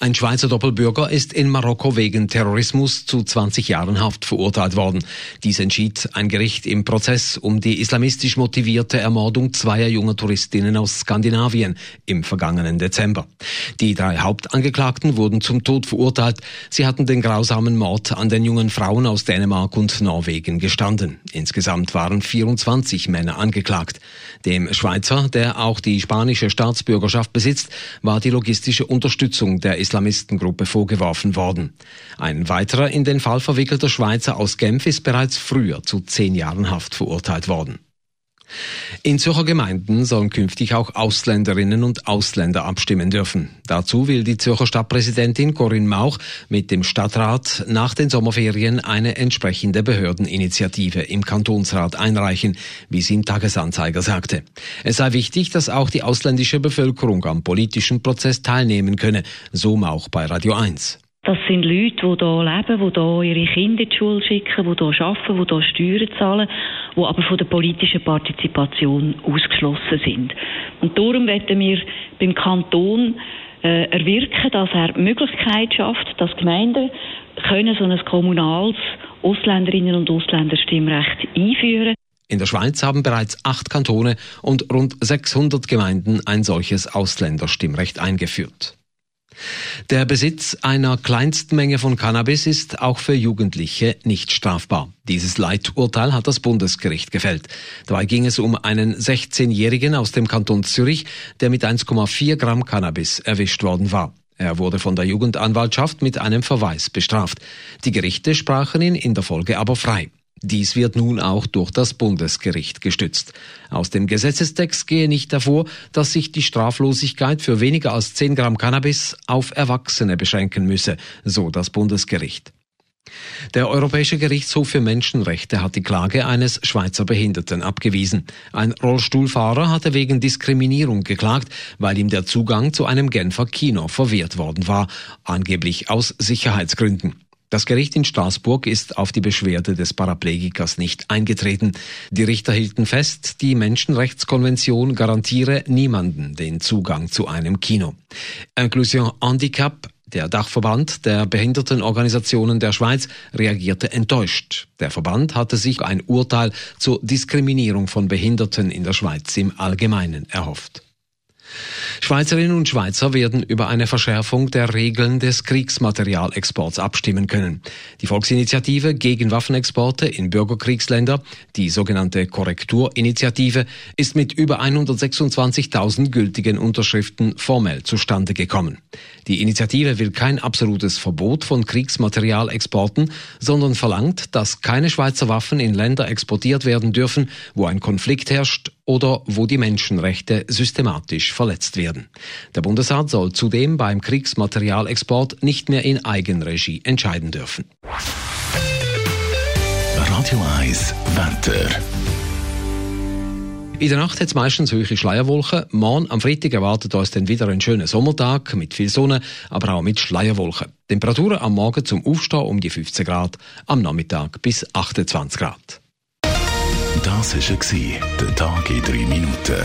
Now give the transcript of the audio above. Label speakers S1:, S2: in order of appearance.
S1: Ein Schweizer Doppelbürger ist in Marokko wegen Terrorismus zu 20 Jahren Haft verurteilt worden. Dies entschied ein Gericht im Prozess um die islamistisch motivierte Ermordung zweier junger Touristinnen aus Skandinavien im vergangenen Dezember. Die drei Hauptangeklagten wurden zum Tod verurteilt. Sie hatten den grausamen Mord an den jungen Frauen aus Dänemark und Norwegen gestanden. Insgesamt waren 24 Männer angeklagt. Dem Schweizer, der auch die spanische Staatsbürgerschaft besitzt, war die logistische Unterstützung der Islamistengruppe vorgeworfen worden. Ein weiterer in den Fall verwickelter Schweizer aus Genf ist bereits früher zu zehn Jahren Haft verurteilt worden. In Zürcher Gemeinden sollen künftig auch Ausländerinnen und Ausländer abstimmen dürfen. Dazu will die Zürcher Stadtpräsidentin Corinne Mauch mit dem Stadtrat nach den Sommerferien eine entsprechende Behördeninitiative im Kantonsrat einreichen, wie sie im Tagesanzeiger sagte. Es sei wichtig, dass auch die ausländische Bevölkerung am politischen Prozess teilnehmen könne, so Mauch bei Radio 1.
S2: Das sind Leute, die hier leben, die hier ihre Kinder in die Schule schicken, die hier arbeiten, die hier Steuern zahlen, die aber von der politischen Partizipation ausgeschlossen sind. Und darum werden wir beim Kanton äh, erwirken, dass er die Möglichkeit schafft, dass Gemeinden können so ein kommunales Ausländerinnen- und Ausländerstimmrecht einführen
S1: in der Schweiz haben bereits acht Kantone und rund 600 Gemeinden ein solches Ausländerstimmrecht eingeführt. Der Besitz einer Kleinstmenge von Cannabis ist auch für Jugendliche nicht strafbar. Dieses Leiturteil hat das Bundesgericht gefällt. Dabei ging es um einen 16-Jährigen aus dem Kanton Zürich, der mit 1,4 Gramm Cannabis erwischt worden war. Er wurde von der Jugendanwaltschaft mit einem Verweis bestraft. Die Gerichte sprachen ihn in der Folge aber frei. Dies wird nun auch durch das Bundesgericht gestützt. Aus dem Gesetzestext gehe nicht hervor, dass sich die Straflosigkeit für weniger als 10 Gramm Cannabis auf Erwachsene beschränken müsse, so das Bundesgericht. Der Europäische Gerichtshof für Menschenrechte hat die Klage eines Schweizer Behinderten abgewiesen. Ein Rollstuhlfahrer hatte wegen Diskriminierung geklagt, weil ihm der Zugang zu einem Genfer Kino verwehrt worden war, angeblich aus Sicherheitsgründen. Das Gericht in Straßburg ist auf die Beschwerde des Paraplegikers nicht eingetreten. Die Richter hielten fest, die Menschenrechtskonvention garantiere niemanden den Zugang zu einem Kino. Inclusion Handicap der Dachverband der Behindertenorganisationen der Schweiz reagierte enttäuscht. Der Verband hatte sich ein Urteil zur Diskriminierung von Behinderten in der Schweiz im Allgemeinen erhofft. Schweizerinnen und Schweizer werden über eine Verschärfung der Regeln des Kriegsmaterialexports abstimmen können. Die Volksinitiative gegen Waffenexporte in Bürgerkriegsländer, die sogenannte Korrekturinitiative, ist mit über 126.000 gültigen Unterschriften formell zustande gekommen. Die Initiative will kein absolutes Verbot von Kriegsmaterialexporten, sondern verlangt, dass keine Schweizer Waffen in Länder exportiert werden dürfen, wo ein Konflikt herrscht oder wo die Menschenrechte systematisch verletzt werden. Der Bundesrat soll zudem beim Kriegsmaterialexport nicht mehr in Eigenregie entscheiden dürfen.
S3: Radio 1 Wetter.
S1: In der Nacht hat es meistens hohe Schleierwolken. Morgen am Freitag erwartet uns dann wieder ein schöner Sommertag mit viel Sonne, aber auch mit Schleierwolken. Temperaturen am Morgen zum Aufstehen um die 15 Grad, am Nachmittag bis 28 Grad.
S3: Das war der Tag in drei Minuten.